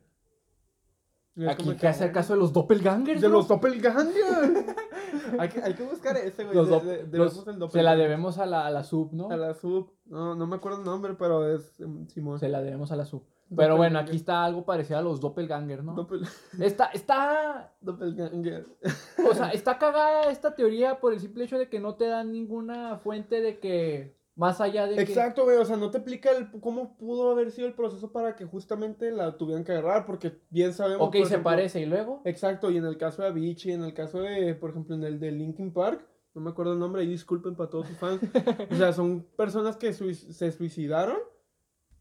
Y es Aquí hay que hacer verga. caso de los doppelgangers, De los doppelgangers. hay, que, hay que buscar ese, güey. Los de- de- los- el se la debemos a la, a la sub, ¿no? A la sub. No, no me acuerdo el nombre, pero es em, Simón. Se la debemos a la sub. Pero bueno, Doppelganger. aquí está algo parecido a los doppelgangers, ¿no? Doppel- Está, está, doppelganger. o sea, está cagada esta teoría por el simple hecho de que no te dan ninguna fuente de que, más allá de que... Exacto, güey, o sea, no te explica el, cómo pudo haber sido el proceso para que justamente la tuvieran que agarrar, porque bien sabemos... Ok, se ejemplo- parece, ¿y luego? Exacto, y en el caso de Avicii, en el caso de, por ejemplo, en el de Linkin Park, no me acuerdo el nombre, ahí disculpen para todos sus fans, o sea, son personas que sui- se suicidaron,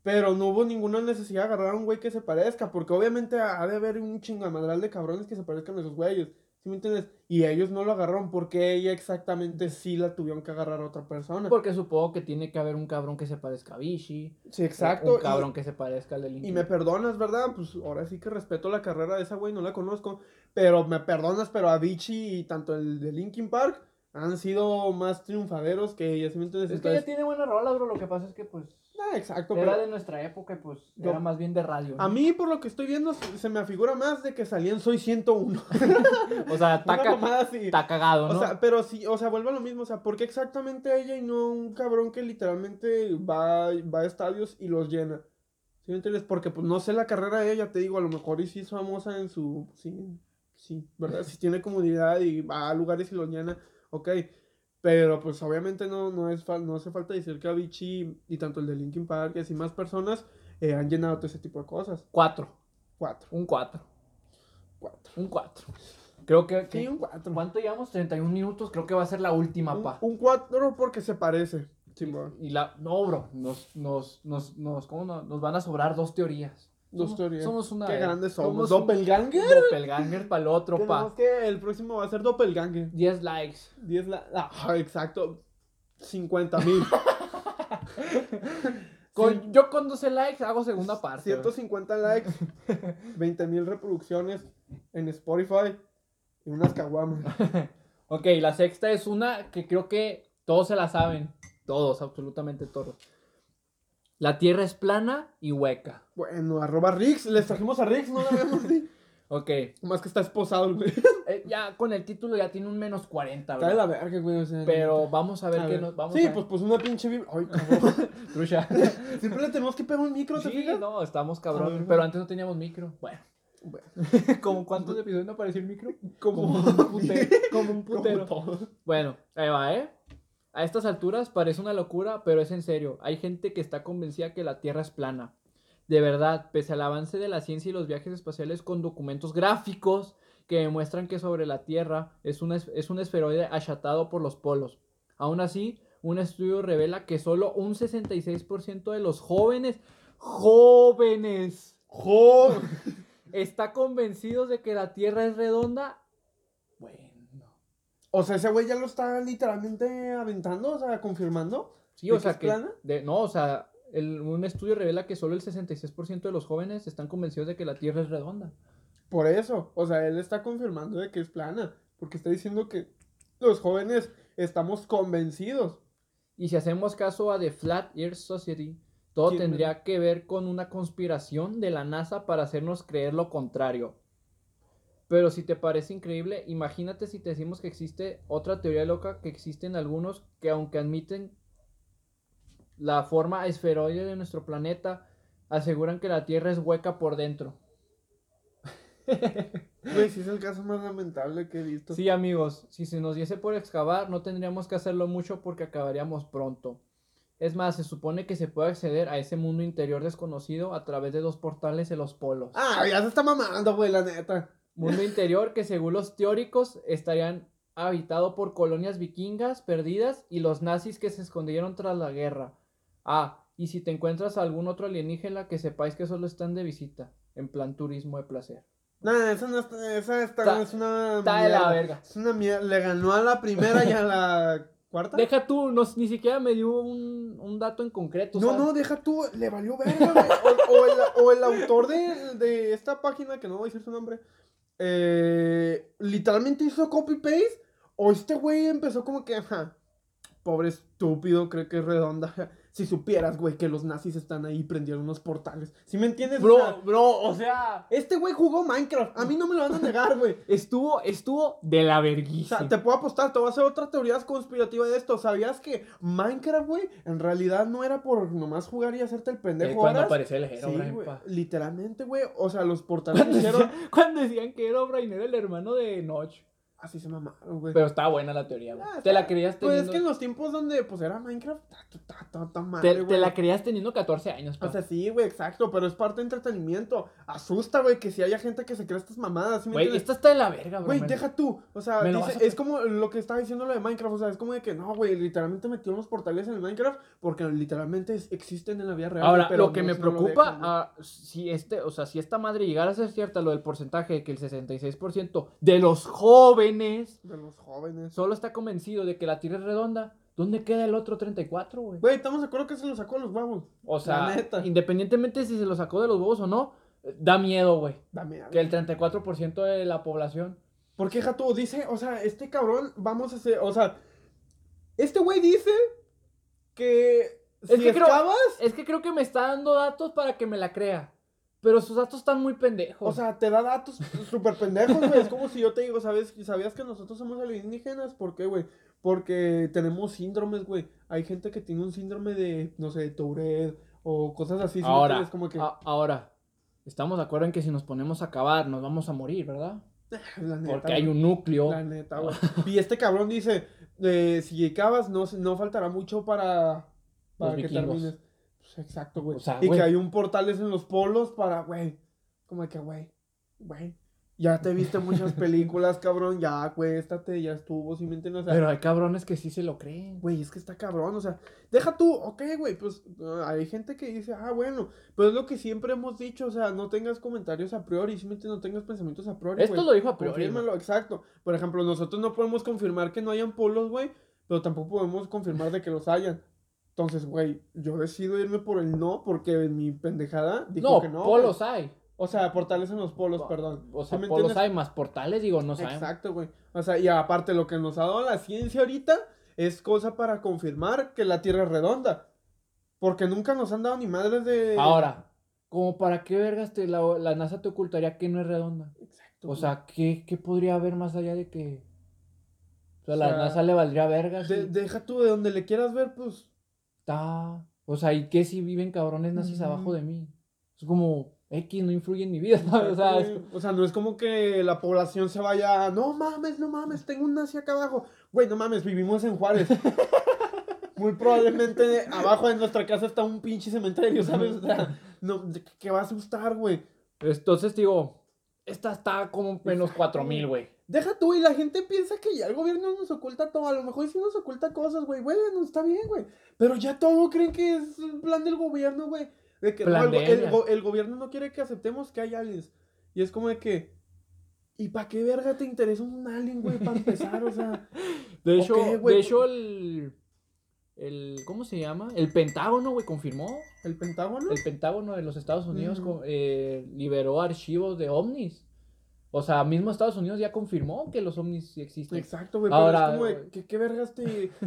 pero no hubo ninguna necesidad de agarrar a un güey que se parezca, porque obviamente ha de haber un chingamadral de cabrones que se parezcan a esos güeyes, ¿sí me entiendes? Y ellos no lo agarraron, porque ella exactamente sí la tuvieron que agarrar a otra persona. Porque supongo que tiene que haber un cabrón que se parezca a Vichy. Sí, exacto. Un cabrón y- que se parezca al. Y me perdonas, ¿verdad? Pues ahora sí que respeto la carrera de esa güey, no la conozco. Pero me perdonas, pero Avicii y tanto el de Linkin Park han sido más triunfaderos que ella, ¿sí me entiendes? Es que ella tiene buena rola, bro. Lo que pasa es que, pues. Ah, exacto, Era pero de nuestra época y pues Yo- era más bien de radio. a mí por lo que estoy viendo se se me afigura más de que salían Soy 101. O sea, está, Una ca- mamada así. está cagado, ¿no? O sea, pero sí, o sea, vuelve a lo mismo, o sea, ¿por qué exactamente ella y no un cabrón que literalmente va, va a estadios y los llena? ¿Sí me entiendes? Porque pues no sé la carrera de ella, te digo, a lo mejor y sí es famosa en su, sí, sí, ¿verdad? Si tiene comunidad y va a lugares y los llena, ok. Pero pues obviamente no, no, es no hace falta decir que Avicii y tanto el de Linkin Park y así más personas eh, han llenado todo ese tipo de cosas. Cuatro. Cuatro, Un cuatro. cuatro. Un cuatro. Creo que. Sí, que- un cuatro. ¿Cuánto llevamos? 31 minutos. Creo que va a ser la última, Un, pa. un cuatro porque se parece. Simón. Y la. No, bro. Nos, nos, nos, nos, ¿cómo no? nos van a sobrar dos teorías. Dos Somos- teorías. Somos una. Qué grandes somos. un ¿Doppelganger? Doppelganger para el otro, pa. que el próximo va a ser Doppelganger. 10 likes. 10 la... Ah, exacto. 50 mil. Con, Yo con 12 likes hago segunda parte. güey. 150 likes. 20 mil reproducciones en Spotify. Y unas caguamas. Ok, la sexta es una que creo que todos se la saben. Todos, absolutamente todos. La tierra es plana y hueca. Bueno, arroba Rix. Les trajimos a Rix, no la vemos así. Ok. Más que está esposado, el güey. eh, ya con el título ya tiene un menos 40, Cae bro. la verga, güey. O sea, Pero vamos a ver a qué ver. nos vamos Sí, a pues, pues una pinche biblia. Ay, cabrón. Trucha. Siempre le tenemos que pegar un micro, ¿te Sí, fijas? no, estamos A cabrón. ver. Pero antes no teníamos micro. Bueno. Bueno, ¿Como cuántos episodios no apareció el micro? como, un putero. Como un putero. todo. Bueno, ahí va, ¿eh? A estas alturas parece una locura, pero es en serio. Hay gente que está convencida que la Tierra es plana. De verdad, pese al avance de la ciencia y los viajes espaciales con documentos gráficos que demuestran que sobre la Tierra es un, es, un esferoide achatado por los polos. Aún así, un estudio revela que solo un 66% de los jóvenes, jóvenes, ¡Jo! está convencidos de que la Tierra es redonda. Bueno. O sea, ese güey ya lo está literalmente aventando, o sea, confirmando. Sí, ¿De o sea que. plana? de- no, o sea, el- un estudio revela que solo el 66% de los jóvenes están convencidos de que la Tierra es redonda. Por eso, o sea, él está confirmando de que es plana, porque está diciendo que los jóvenes estamos convencidos. Y si hacemos caso a The Flat Earth Society, todo ¿Quién tendría que ver con una conspiración de la NASA para hacernos creer lo contrario. Pero si te parece increíble, imagínate si te decimos que existe otra teoría loca que existen algunos que aunque admiten la forma esferoide de nuestro planeta, aseguran que la Tierra es hueca por dentro. Güey, sí es el caso más lamentable que he visto. Sí, amigos, si se nos diese por excavar, no tendríamos que hacerlo mucho porque acabaríamos pronto. Es más, se supone que se puede acceder a ese mundo interior desconocido a través de dos portales en los polos. Ah, ya se está mamando, güey, la neta. Mundo interior que según los teóricos estarían habitado por colonias vikingas perdidas y los nazis que se escondieron tras la guerra. Ah, y si te encuentras a algún otro alienígena que sepáis que solo están de visita, en plan turismo de placer. Nah, esa no está, esa está, Ta- es una Está de la verga. Es una mierda. Le ganó a la primera y a la cuarta. Deja tú, no, ni siquiera me dio un, un dato en concreto. No, ¿sabes? no, deja tú, le valió verga, güey. O, o el, o el autor de, de esta página, que no voy a decir su nombre, eh, literalmente hizo copy-paste. O este güey empezó como que, pobre estúpido, cree que es redonda. Si supieras, güey, que los nazis están ahí prendieron unos portales. ¿Sí me entiendes? O sea, Bro, bro, o sea, este güey jugó Minecraft. A mí no me lo van a negar, güey. estuvo, estuvo de la O verguísima. sea, te puedo apostar, te voy a hacer otra teoría conspirativa de esto. ¿Sabías que Minecraft, güey, en realidad no era por nomás jugar y hacerte el pendejo? cuando horas? apareció el Sí, literalmente, güey. O sea, los portales Cuando, hicieron. decían, cuando decían que Herobrine era el hermano de Notch. Así se mamaron, güey. Pero estaba buena la teoría, güey. Ah, te la creías Pues es teniendo. que en los tiempos donde pues era Minecraft, ta, ta, ta, ta madre, te, te güey. la creías teniendo 14 años, pa. O sea, sí, güey, exacto, pero es parte de entretenimiento. Asusta, güey, que si haya gente que se cree estas mamadas, ¿sí me Güey, entiendes? esta está de la verga. Güey, men. deja tú. O sea, dice- a- es como lo que estaba diciendo lo de Minecraft. O sea, es como de que no, güey, literalmente metió unos portales en el Minecraft porque literalmente es- existen en la vida real. Ahora, güey, pero lo que no- me no preocupa, dejan, güey. ah, si este, o sea, si esta madre llegara a ser cierta, lo del porcentaje de que el 66% de los jóvenes De los jóvenes. solo está convencido de que la tierra es redonda, ¿dónde queda el otro 34, güey? Güey, estamos de acuerdo que se lo sacó a los huevos. O sea, neta. independientemente si se lo sacó de los huevos o no, da miedo, güey. Dame algo. Que el 34% de la población. Porque, deja tú, dice, o sea, este cabrón, vamos a hacer, o sea, este güey dice que Es si que creo- excavas, Es que creo que me está dando datos para que me la crea. Pero sus datos están muy pendejos. o sea, te da datos súper pendejos, güey. Es como si yo te digo, ¿sabes? ¿Sabías que nosotros somos alienígenas? ¿Por qué, güey? Porque tenemos síndromes, güey. Hay gente que tiene un síndrome de, no sé, de Tourette o cosas así. ¿sí me ahora, entiendes? como que, a- ahora, estamos de acuerdo en que si nos ponemos a acabar nos vamos a morir, ¿verdad? la neta, Porque hay un núcleo. La neta, güey. Y este cabrón dice, eh, si cavas, no, no faltará mucho para, para que vikingos. termines. Exacto, güey. O sea, y güey. que hay un portales en los polos para, güey. Como que, güey, güey. Ya te viste muchas películas, cabrón. Ya, acuéstate, ya estuvo, ¿sí me entiendes? O sea, Pero hay cabrones que sí se lo creen. Güey, es que está cabrón, o sea, deja tú, ok, güey, pues hay gente que dice, ah, bueno, pero es lo que siempre hemos dicho, o sea, no tengas comentarios a priori, simplemente no tengas pensamientos a priori, Esto güey. lo dijo a priori. Confírmalo, exacto. Por ejemplo, nosotros no podemos confirmar que no hayan polos, güey, pero tampoco podemos confirmar de que los hayan. Entonces, güey, yo decido irme por el no porque mi pendejada dijo No, que no. polos güey. hay. O sea, portales en los polos, perdón. O ¿Sí sea, polos entiendes? hay más portales, digo, no sabemos. Exacto, güey. O sea, y aparte lo que nos ha dado la ciencia ahorita es cosa para confirmar que la Tierra es redonda. Porque nunca nos han dado ni madres de... Ahora, como para qué vergas te, la, la NASA te ocultaría que no es redonda. Exacto. O güey. sea, ¿qué, qué podría haber más allá de que... O sea, O la NASA le valdría vergas. De- y deja tú de donde le quieras ver, pues... está... O sea, ¿y qué si viven cabrones nazis abajo de mí? Es como, X no influye en mi vida, ¿sabes? O sea, es-. O sea, no es como que la población se vaya, no mames, no mames, tengo un nazi acá abajo. Güey, no mames, vivimos en Juárez. Muy probablemente abajo de nuestra casa está un pinche cementerio, ¿sabes? O sea, no, ¿de ¿qué va a asustar, güey? Entonces digo, esta está como menos 4000, güey. Deja tú, y la gente piensa que ya el gobierno nos oculta todo. A lo mejor sí nos oculta cosas, güey. Bueno, está bien, güey. Pero ya todo creen que es el plan del gobierno, güey. De que no, el, gobierno no quiere que aceptemos que hay aliens. Y es como de que. ¿Y para qué verga te interesa un alien, güey? Para empezar, o sea. De hecho, de hecho el, el... ¿Cómo se llama? El Pentágono, güey, confirmó. ¿El Pentágono? El Pentágono de los Estados Unidos co- eh, liberó archivos de ovnis. O sea, mismo Estados Unidos ya confirmó que los ovnis sí existen. Exacto, güey. Pero Ahora, es como de. ¿Qué, qué vergas te.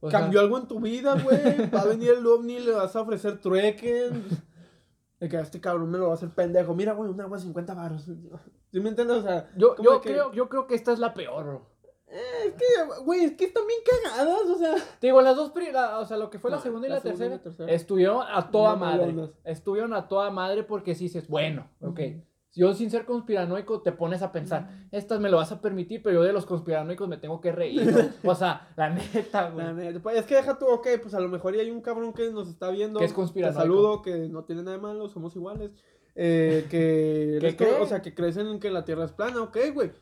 O sea, ¿Cambió algo en tu vida, güey? Va a venir el ovni, le vas a ofrecer trueque. De que este cabrón me lo va a hacer pendejo. Mira, güey, un agua 50 baros. ¿Sí me entiendes? O sea, yo, yo, de que- creo, yo creo que esta es la peor, bro. Eh, es que, güey, es que están bien cagadas, o sea. Te digo, las dos, la- o sea, lo que fue la segunda y la y tercera, la tercera. estuvieron a toda madre. Estuvieron a toda madre porque si dices, bueno, ok. Yo sin ser conspiranoico te pones a pensar, estas me lo vas a permitir, pero yo de los conspiranoicos me tengo que reír. ¿no? O sea, la neta, güey. La neta, pues, es que deja tú, ok, pues a lo mejor y hay un cabrón que nos está viendo. Que es Te conspiranoico. saludo, que no tiene nada de malo, somos iguales. Eh, que, o sea, que crecen en que la Tierra es plana, ok, güey.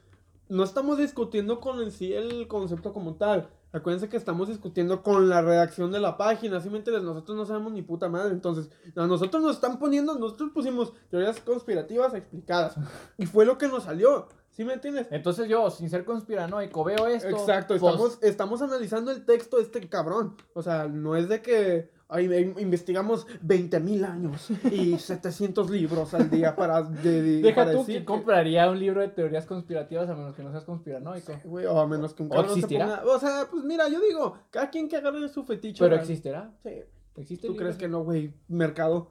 No estamos discutiendo con en sí el concepto como tal. Acuérdense que estamos discutiendo con la redacción de la página, ¿sí me entiendes? Nosotros no sabemos ni puta madre, entonces a nosotros nos están poniendo, nosotros pusimos teorías conspirativas explicadas y fue lo que nos salió, ¿sí me entiendes? Entonces yo, sin ser conspiranoico, veo esto. Exacto, pues, estamos, estamos analizando el texto de este cabrón. O sea, no es de que in- investigamos 20 mil años y 700 libros al día para, de, de- Deja para tú decir que compraría un libro de teorías conspirativas a menos que no seas conspiranoico. Güey, o a menos que un ¿O cabrón se existirá? ponga... O sea, pues mira, yo digo, cada quien que agarre su fetiche. Pero ¿verdad? existirá. Sí. ¿Existe ¿Tú crees que no, güey? Mercado.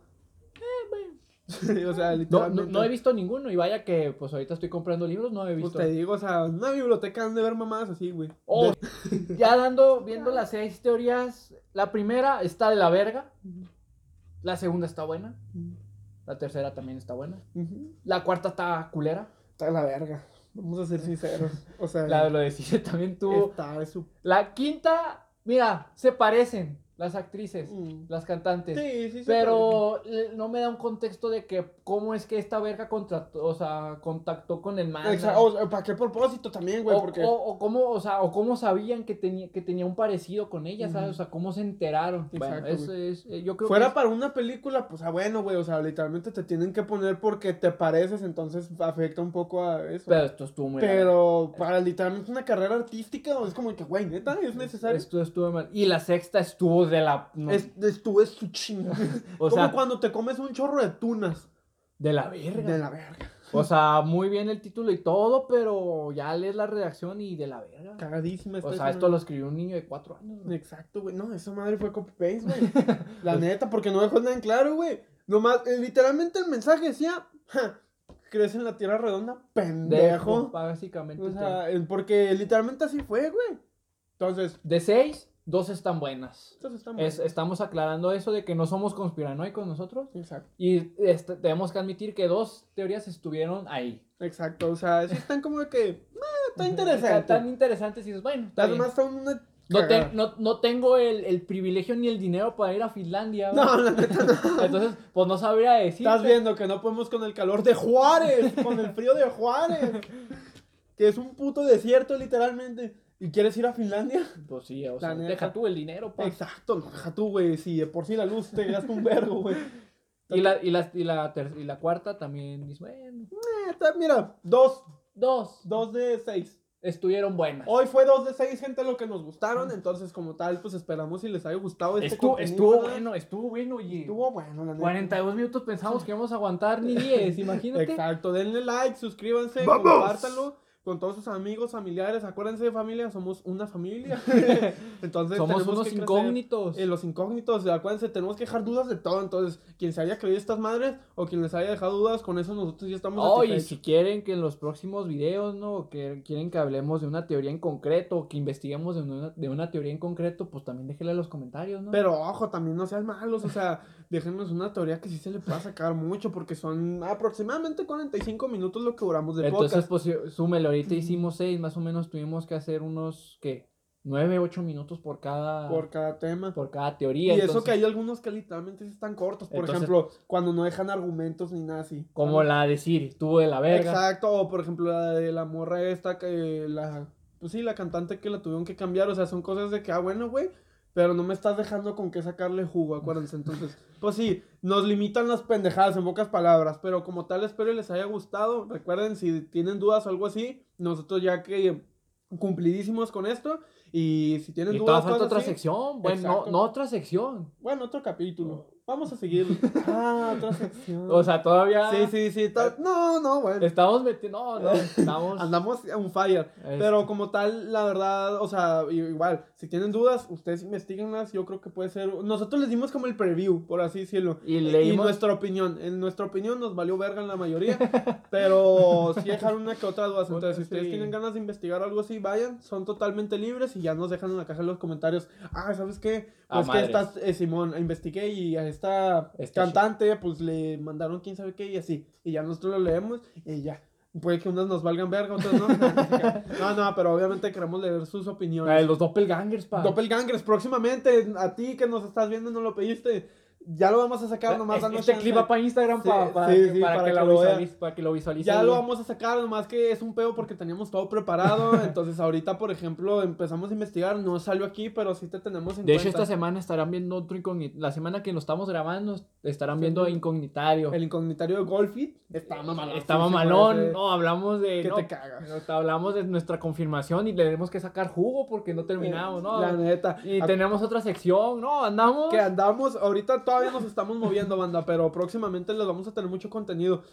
o sea, No, literalmente. no, no he visto ninguno y vaya que pues ahorita estoy comprando libros, no he Pues visto. te digo, o sea, una biblioteca han de ver mamadas así, güey. Oh, De- ya dando, viendo las seis teorías, la primera está de la verga, la segunda está buena, la tercera también está buena, la cuarta está culera, Está de la verga. Vamos a ser sinceros. O sea, la lo decís también tú. está de su... La quinta, mira, se parecen las actrices, Mm. las cantantes. Sí, sí, sí. Pero no me da un contexto de que cómo es que esta verga contrató, o sea, contactó con el man. O ¿Para qué propósito también, güey? O, Porque... o- o cómo, o sea, o cómo sabían que tenía, que tenía un parecido con ella, ¿sabes? O sea, cómo se enteraron. bueno, Exacto, eso es, eh, yo creo Fuera que para una película, pues ah, bueno, güey. O sea, literalmente te tienen que poner porque te pareces, entonces afecta un poco a eso. pero esto estuvo muy Pero para literalmente una carrera artística, es como que, güey, neta, es necesario. Esto estuvo mal. Y la sexta estuvo de la. no, Es, estuvo es su chinga. o como sea, cuando te comes un chorro de tunas. de la verga. De la verga. O sea, muy bien el título y todo, pero ya lees la redacción y de la verga. Cagadísima. O sea, esto lo escribió un niño de cuatro años. güey. Exacto, güey. No, esa madre fue copy-paste, güey. La neta, porque no dejó nada en claro, güey. Nomás, eh, literalmente el mensaje decía, "Ja, crece en la tierra redonda, pendejo. Dejo, básicamente. O sea, porque literalmente así fue, güey. Entonces, de seis, dos están buenas. entonces está Es- mal. estamos aclarando eso de que no somos conspiranoicos nosotros. Exacto. Y este, tenemos que admitir que dos teorías estuvieron ahí. Exacto, o sea, sí están como de que, "Eh, está interesante. Tan interesantes y dices, bueno, bien. Además, son una. No, te- no, no tengo el, el privilegio ni el dinero para ir a Finlandia. No, la neta no. Entonces, pues no sabría decir. Estás viendo que no podemos con el calor de Juárez, con el frío de Juárez. Que es un puto desierto, literalmente. ¿Y quieres ir a Finlandia? Pues sí, o La sea, neta. deja tú el dinero, pa. Exacto, no, deja tú, güey. Si de por sí la luz te gasta un vergo, güey. Y la, y, la, y, la y la cuarta también, bueno, Eh, está- mira, dos, dos, dos de seis. estuvieron buenas. Hoy fue dos de seis, gente, lo que nos gustaron. Entonces, como tal, pues esperamos si les haya gustado este estuvo, contenido, estuvo bueno, estuvo bueno, oye. Estuvo bueno, la neta. 42 minutos pensamos que íbamos a aguantar ni 10, imagínate. Exacto, denle like, suscríbanse, ¡Vamos! compártanlo con todos sus amigos, familiares. Acuérdense de familia, somos una familia. Entonces, Somos unos que incógnitos. Eh, los incógnitos, acuérdense, tenemos que dejar dudas de todo. Entonces, quien se haya creído estas madres o quien les haya dejado dudas, con eso nosotros ya estamos Oh, y si quieren que en los próximos videos, ¿no? Que quieren que hablemos de una teoría en concreto, que investiguemos de una, de una teoría en concreto, pues también déjenla en los comentarios, ¿no? Pero ojo, también no sean malos, o sea, déjenos una teoría que sí se le pueda sacar mucho, porque son aproximadamente 45 minutos lo que duramos de Entonces, podcast. pues sí, súmele, ahorita hicimos seis, más o menos tuvimos que hacer unos, ¿qué? Nueve, ocho minutos por cada, Por cada tema. por cada Y teoría. eso entonces, que hay algunos que literalmente están cortos. Por Entonces- ejemplo, cuando no dejan argumentos ni nada así. Como la de Siri, tuvo de la verga. Exacto, o por ejemplo la de la morra esta que la... Pues sí, la cantante que la tuvieron que cambiar. O sea, son cosas de que, ah, bueno, güey. Pero no me estás dejando con qué sacarle jugo, acuérdense. Entonces, pues sí, nos limitan las pendejadas en pocas palabras. Pero como tal, espero les haya gustado. Recuerden, si tienen dudas o algo así, nosotros ya que cumplidísimos con esto. Y si tienen Y dudas, falta otra así, sección. Bueno, no, no otra sección. Bueno, otro capítulo. Vamos a seguir. Ah, otra sección. O sea, todavía Sí, sí, sí. ta- No, no, bueno. estamos metiendo. No, no, estamos. Andamos on fire. Este, Pero como tal, la verdad, o sea, igual, si tienen dudas, ustedes investiguenlas. Yo creo que puede ser. Nosotros les dimos como el preview, por así decirlo. Y Y leímos. nuestra opinión. En nuestra opinión nos valió verga en la mayoría. pero sí dejaron una que otra duda. Entonces, si ustedes Sí. tienen ganas de investigar algo así, vayan. Son totalmente libres y ya nos dejan en la caja de los comentarios. Ah, ¿sabes qué? Ah, Pues que madres. estás, eh, Simón, investigué y a esta cantante, pues le mandaron quién sabe qué y así. Y ya nosotros lo leemos y ya. Puede que unas nos valgan verga, otras no. No, no, pero obviamente queremos leer sus opiniones. los doppelgangers, pa. Doppelgangers, próximamente, a ti que nos estás viendo no lo pediste. Ya lo vamos a sacar, nomás danos Este clip va para Instagram Sí, para, sí, que, sí, para, para que que lo visualice, para que lo visualice. Ya lo vamos a sacar, nomás que es un pedo porque teníamos todo preparado. entonces ahorita, por ejemplo, empezamos a investigar. No salió aquí, pero sí te tenemos en De hecho, esta semana estarán viendo otro incognito. La semana que lo estamos grabando, estarán viendo. Incognitario. El incognitario de Golfit está mamalón. Está mamalón. No, hablamos de. Que no, te cagas. no, hablamos de nuestra confirmación y le tenemos que sacar jugo porque no terminamos, ¿no? La neta. Y A- tenemos otra sección, ¿no? Andamos. que andamos, ahorita todavía nos estamos moviendo, banda, pero próximamente les vamos a tener mucho contenido.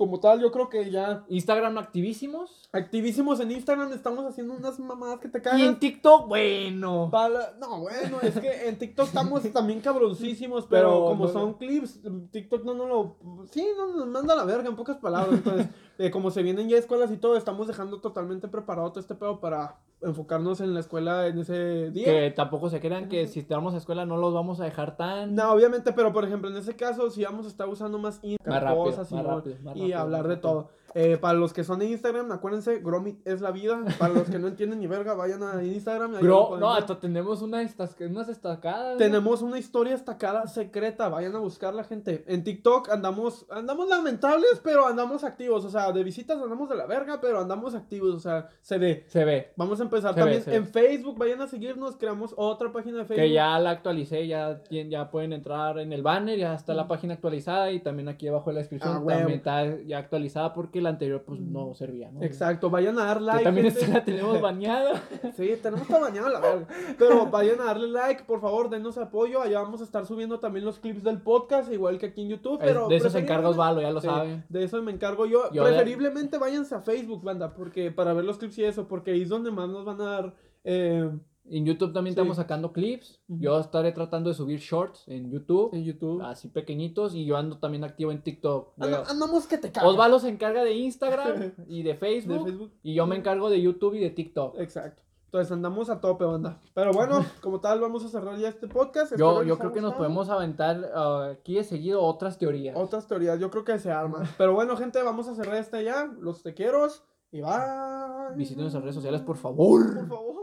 Como tal, yo creo que ya Instagram activísimos. activísimos en Instagram, estamos haciendo unas mamadas que te Y cagan. en TikTok, bueno. Para- No, bueno, es que en TikTok estamos también cabroncísimos, pero, Pero como no- son clips, TikTok no nos lo... Sí, no nos manda a la verga, en pocas palabras. Entonces, eh, como se vienen ya escuelas y todo, estamos dejando totalmente preparado todo este pedo para enfocarnos en la escuela en ese día. Que tampoco se crean que si estamos a escuela no los vamos a dejar tan. No, obviamente, pero por ejemplo, en ese caso, si vamos a estar usando más Instagram, Más rápido, cosas y, más rápido, más y hablar de todo. Eh, para los que son de Instagram, acuérdense, Gromit es la vida. Para los que no entienden ni verga, vayan a Instagram. y no, hasta tenemos una estas- unas destacadas. ¿no? Tenemos una historia destacada secreta, vayan a buscarla, gente. En TikTok andamos, andamos lamentables, pero andamos activos. O sea, de visitas andamos de la verga, pero andamos activos. O sea, se ve. Se ve. Vamos a empezar Se también ve. en Facebook, vayan a seguirnos, creamos otra página de Facebook. Que ya la actualicé, ya, ya pueden entrar en el banner, ya está la página actualizada y también aquí abajo en la descripción Ah, huevo. también está ya actualizada porque la anterior pues no servía, ¿no? Exacto, vayan a dar Que like. también gente. la tenemos bañada. Sí, tenemos que bañar la verga. Pero vayan a darle like, por favor, denos apoyo. Allá vamos a estar subiendo también los clips del podcast, igual que aquí en YouTube. Pero de eso se encarga preferiblemente- Osvaldo, ya lo Sí, saben. De eso me encargo yo. Yo de- Preferiblemente váyanse a Facebook, banda, porque para ver los clips y eso, porque ahí es donde más nos van a dar. eh, En YouTube también Sí. estamos sacando clips. Yo estaré tratando de subir shorts en YouTube, en YouTube. así pequeñitos, y yo ando también activo en TikTok. Anda- Luego, andamos que te cagas. Osvaldo se encarga de Instagram y de De Facebook, Facebook. y yo me encargo de YouTube y de TikTok. Exacto. Entonces andamos a tope, banda. Pero bueno, como tal, vamos a cerrar ya este podcast. Yo, yo creo que nos podemos aventar ah, aquí de seguido otras teorías. Otras teorías, yo creo que se arma. Pero bueno, gente, vamos a cerrar este ya. Los tequeros. Y va. Visiten nuestras redes sociales, por favor. Por favor.